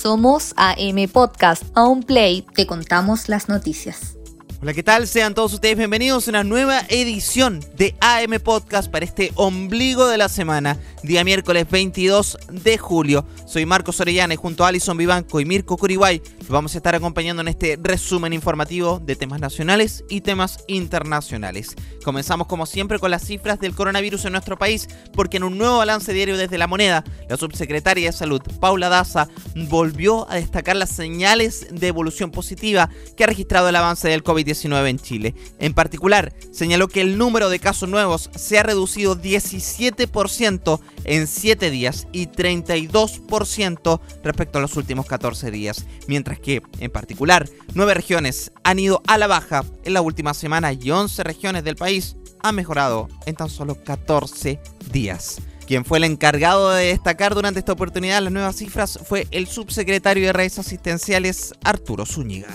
Somos AM Podcast. A un play te contamos las noticias. Hola, ¿qué tal? Sean todos ustedes bienvenidos a una nueva edición de AM Podcast para este ombligo de la semana, día miércoles 22 de julio. Soy Marcos Orellana y junto a Alison Vivanco y Mirko Curiguay vamos a estar acompañando en este resumen informativo de temas nacionales y temas internacionales. Comenzamos como siempre con las cifras del coronavirus en nuestro país, porque en un nuevo balance diario desde la moneda, la subsecretaria de Salud, Paula Daza, volvió a destacar las señales de evolución positiva que ha registrado el avance del COVID-19 en Chile. En particular, señaló que el número de casos nuevos se ha reducido 17% en 7 días y 32% respecto a los últimos 14 días, mientras que, en particular, 9 regiones han ido a la baja en la última semana y 11 regiones del país han mejorado en tan solo 14 días. Quien fue el encargado de destacar durante esta oportunidad las nuevas cifras fue el subsecretario de redes asistenciales Arturo Zúñiga.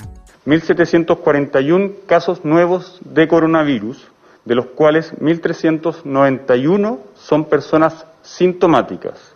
1.741 casos nuevos de coronavirus, de los cuales 1.391 son personas sintomáticas.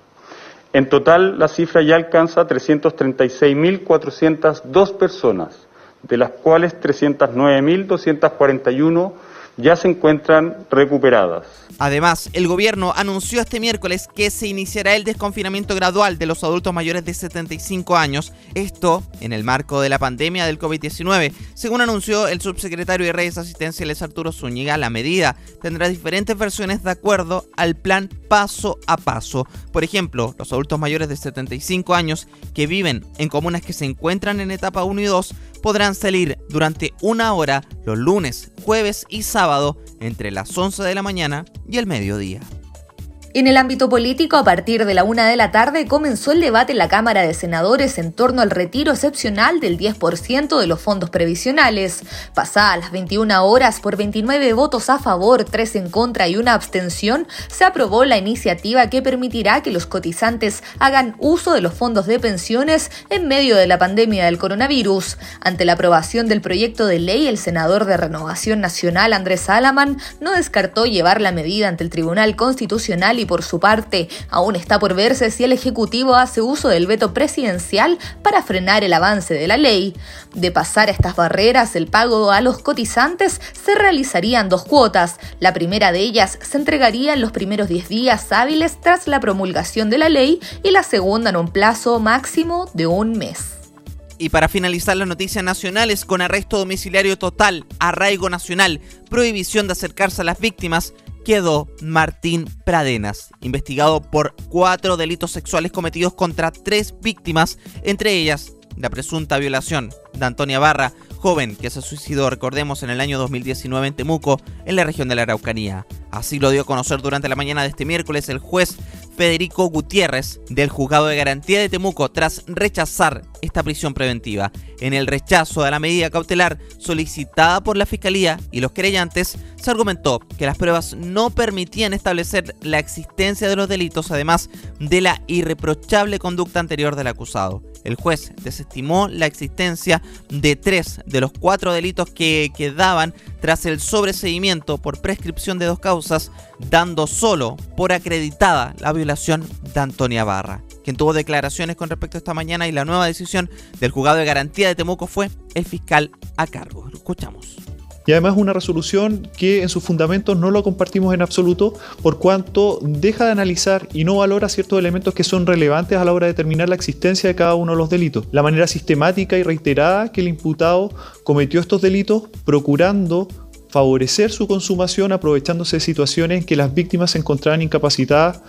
En total, la cifra ya alcanza 336.402 personas, de las cuales 309.241 ya se encuentran recuperadas. Además, el gobierno anunció este miércoles que se iniciará el desconfinamiento gradual de los adultos mayores de 75 años, esto en el marco de la pandemia del COVID-19. Según anunció el subsecretario de redes asistenciales Arturo Zúñiga, la medida tendrá diferentes versiones de acuerdo al plan paso a paso. Por ejemplo, los adultos mayores de 75 años que viven en comunas que se encuentran en etapa 1 y 2 podrán salir durante una hora los lunes, jueves y sábado entre las 11 de la mañana y el mediodía. En el ámbito político, a partir de la una de la tarde, comenzó el debate en la Cámara de Senadores en torno al retiro excepcional del 10% de los fondos previsionales. Pasadas las 21 horas, por 29 votos a favor, 3 en contra y una abstención, se aprobó la iniciativa que permitirá que los cotizantes hagan uso de los fondos de pensiones en medio de la pandemia del coronavirus. Ante la aprobación del proyecto de ley, el senador de Renovación Nacional, Andrés Salaman, no descartó llevar la medida ante el Tribunal Constitucional y por su parte aún está por verse si el Ejecutivo hace uso del veto presidencial para frenar el avance de la ley. De pasar estas barreras, el pago a los cotizantes se realizaría en dos cuotas. La primera de ellas se entregaría en los primeros 10 días hábiles tras la promulgación de la ley y la segunda en un plazo máximo de un mes. Y para finalizar las noticias nacionales, con arresto domiciliario total, arraigo nacional, prohibición de acercarse a las víctimas, quedó Martín Pradenas, investigado por cuatro delitos sexuales cometidos contra tres víctimas, entre ellas la presunta violación de Antonia Barra, joven que se suicidó, recordemos, en el año 2019 en Temuco, en la región de la Araucanía. Así lo dio a conocer durante la mañana de este miércoles el juez Federico Gutiérrez del Juzgado de Garantía de Temuco tras rechazar esta prisión preventiva. En el rechazo de la medida cautelar solicitada por la Fiscalía y los querellantes, se argumentó que las pruebas no permitían establecer la existencia de los delitos, además de la irreprochable conducta anterior del acusado. El juez desestimó la existencia de tres de los cuatro delitos que quedaban tras el sobreseguimiento por prescripción de dos causas, dando solo por acreditada la violación de Antonia Barra. Quien tuvo declaraciones con respecto a esta mañana y la nueva decisión del juzgado de garantía de Temuco fue el fiscal a cargo. Lo escuchamos y además una resolución que en sus fundamentos no lo compartimos en absoluto por cuanto deja de analizar y no valora ciertos elementos que son relevantes a la hora de determinar la existencia de cada uno de los delitos. La manera sistemática y reiterada que el imputado cometió estos delitos procurando favorecer su consumación aprovechándose de situaciones en que las víctimas se encontraban incapacitadas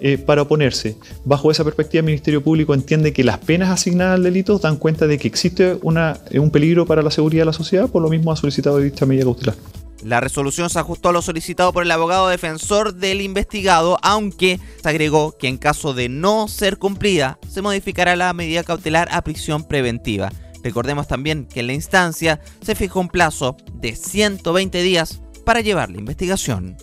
eh, para oponerse. Bajo esa perspectiva, el Ministerio Público entiende que las penas asignadas al delito dan cuenta de que existe eh, un peligro para la seguridad de la sociedad, por lo mismo ha solicitado dicha medida cautelar. La resolución se ajustó a lo solicitado por el abogado defensor del investigado, aunque se agregó que en caso de no ser cumplida, se modificará la medida cautelar a prisión preventiva. Recordemos también que en la instancia se fijó un plazo de 120 días para llevar la investigación.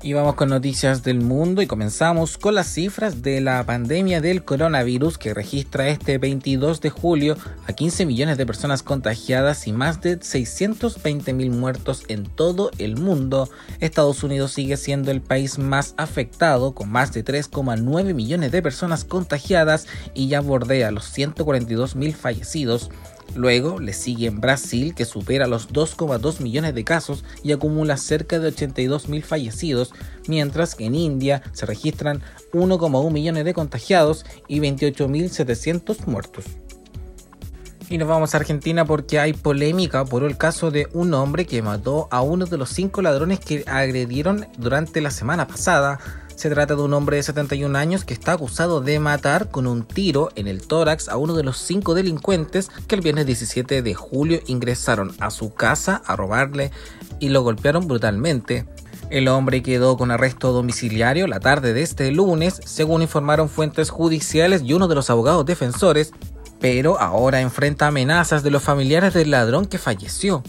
Y vamos con noticias del mundo y comenzamos con las cifras de la pandemia del coronavirus que registra este 22 de julio a 15 millones de personas contagiadas y más de 620 mil muertos en todo el mundo. Estados Unidos sigue siendo el país más afectado con más de 3,9 millones de personas contagiadas y ya bordea los 142 mil fallecidos. Luego le sigue Brasil, que supera los 2,2 millones de casos y acumula cerca de 82 mil fallecidos, mientras que en India se registran 1,1 millones de contagiados y 28.700 muertos. Y nos vamos a Argentina porque hay polémica por el caso de un hombre que mató a uno de los cinco ladrones que agredieron durante la semana pasada se trata de un hombre de 71 años que está acusado de matar con un tiro en el tórax a uno de los cinco delincuentes que el viernes 17 de julio ingresaron a su casa a robarle y lo golpearon brutalmente. El hombre quedó con arresto domiciliario la tarde de este lunes, según informaron fuentes judiciales y uno de los abogados defensores, pero ahora enfrenta amenazas de los familiares del ladrón que falleció.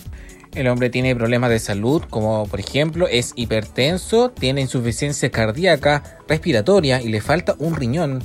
El hombre tiene problemas de salud, como por ejemplo es hipertenso, tiene insuficiencia cardíaca, respiratoria y le falta un riñón.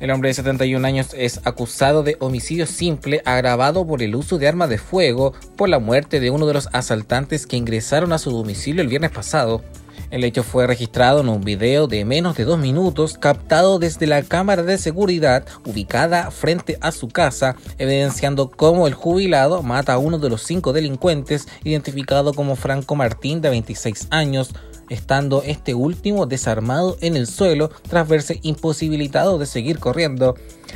El hombre de 71 años es acusado de homicidio simple agravado por el uso de armas de fuego por la muerte de uno de los asaltantes que ingresaron a su domicilio el viernes pasado. El hecho fue registrado en un video de menos de dos minutos captado desde la cámara de seguridad ubicada frente a su casa, evidenciando cómo el jubilado mata a uno de los cinco delincuentes, identificado como Franco Martín de 26 años, estando este último desarmado en el suelo tras verse imposibilitado de seguir corriendo.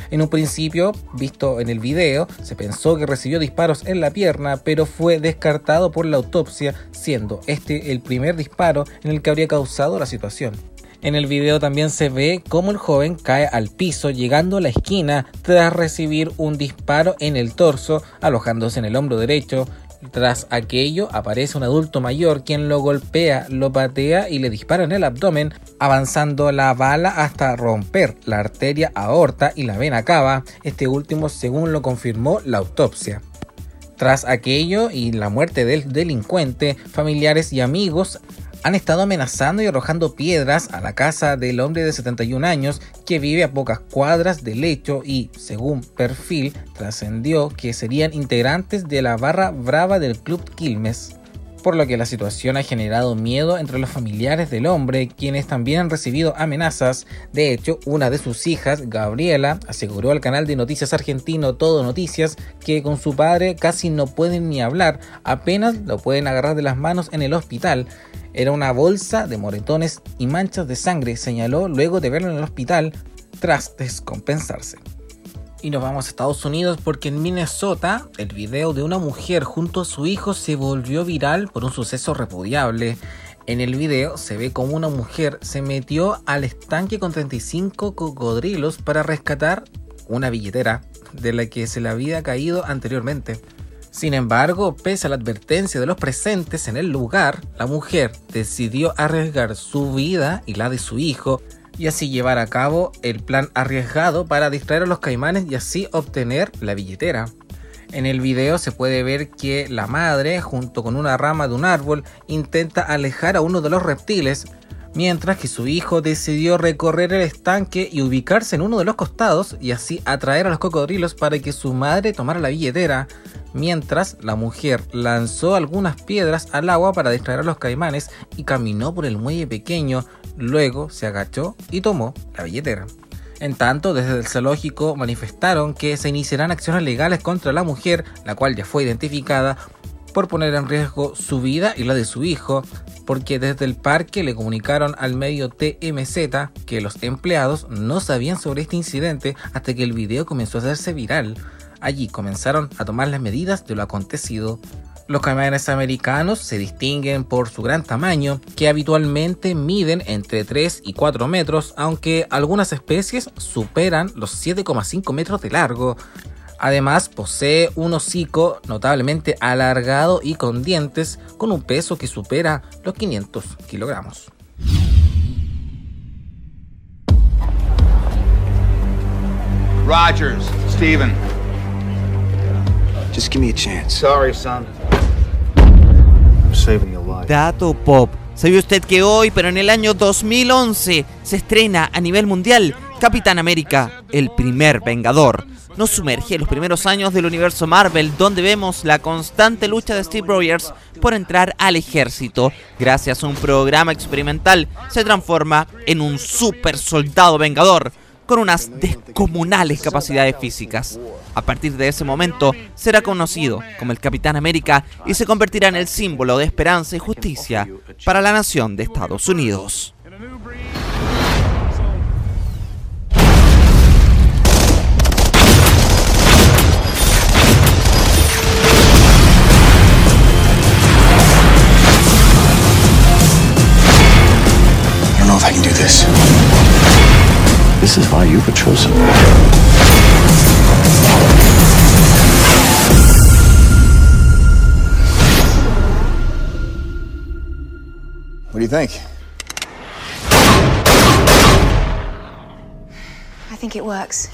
En un principio, visto en el video, se pensó que recibió disparos en la pierna, pero fue descartado por la autopsia, siendo este el primer disparo en el que habría causado la situación. En el video también se ve cómo el joven cae al piso llegando a la esquina tras recibir un disparo en el torso, alojándose en el hombro derecho, tras aquello aparece un adulto mayor quien lo golpea, lo patea y le dispara en el abdomen, avanzando la bala hasta romper la arteria aorta y la vena cava, este último según lo confirmó la autopsia. Tras aquello y la muerte del delincuente, familiares y amigos han estado amenazando y arrojando piedras a la casa del hombre de 71 años que vive a pocas cuadras del hecho y, según perfil, trascendió que serían integrantes de la barra brava del Club Quilmes por lo que la situación ha generado miedo entre los familiares del hombre, quienes también han recibido amenazas. De hecho, una de sus hijas, Gabriela, aseguró al canal de noticias argentino Todo Noticias que con su padre casi no pueden ni hablar, apenas lo pueden agarrar de las manos en el hospital. Era una bolsa de moretones y manchas de sangre, señaló luego de verlo en el hospital tras descompensarse. Y nos vamos a Estados Unidos porque en Minnesota el video de una mujer junto a su hijo se volvió viral por un suceso repudiable. En el video se ve como una mujer se metió al estanque con 35 cocodrilos para rescatar una billetera de la que se le había caído anteriormente. Sin embargo, pese a la advertencia de los presentes en el lugar, la mujer decidió arriesgar su vida y la de su hijo y así llevar a cabo el plan arriesgado para distraer a los caimanes y así obtener la billetera. En el video se puede ver que la madre, junto con una rama de un árbol, intenta alejar a uno de los reptiles, mientras que su hijo decidió recorrer el estanque y ubicarse en uno de los costados y así atraer a los cocodrilos para que su madre tomara la billetera, mientras la mujer lanzó algunas piedras al agua para distraer a los caimanes y caminó por el muelle pequeño, luego se agachó y tomó la billetera. En tanto, desde el zoológico manifestaron que se iniciarán acciones legales contra la mujer, la cual ya fue identificada, por poner en riesgo su vida y la de su hijo, porque desde el parque le comunicaron al medio TMZ que los empleados no sabían sobre este incidente hasta que el video comenzó a hacerse viral. Allí comenzaron a tomar las medidas de lo acontecido. Los caimanes americanos se distinguen por su gran tamaño, que habitualmente miden entre 3 y 4 metros, aunque algunas especies superan los 7,5 metros de largo. Además, posee un hocico notablemente alargado y con dientes, con un peso que supera los 500 kilogramos. Rogers, Steven. Just give me a chance. Sorry, son. I'm saving your life. Dato Pop ¿Sabía usted que hoy, pero en el año 2011, se estrena a nivel mundial Capitán América, el primer Vengador? Nos sumerge en los primeros años del universo Marvel, donde vemos la constante lucha de Steve Rogers por entrar al ejército. Gracias a un programa experimental, se transforma en un super soldado vengador con unas descomunales capacidades físicas. A partir de ese momento será conocido como el Capitán América y se convertirá en el símbolo de esperanza y justicia para la nación de Estados Unidos. This is why you were chosen. What do you think? I think it works.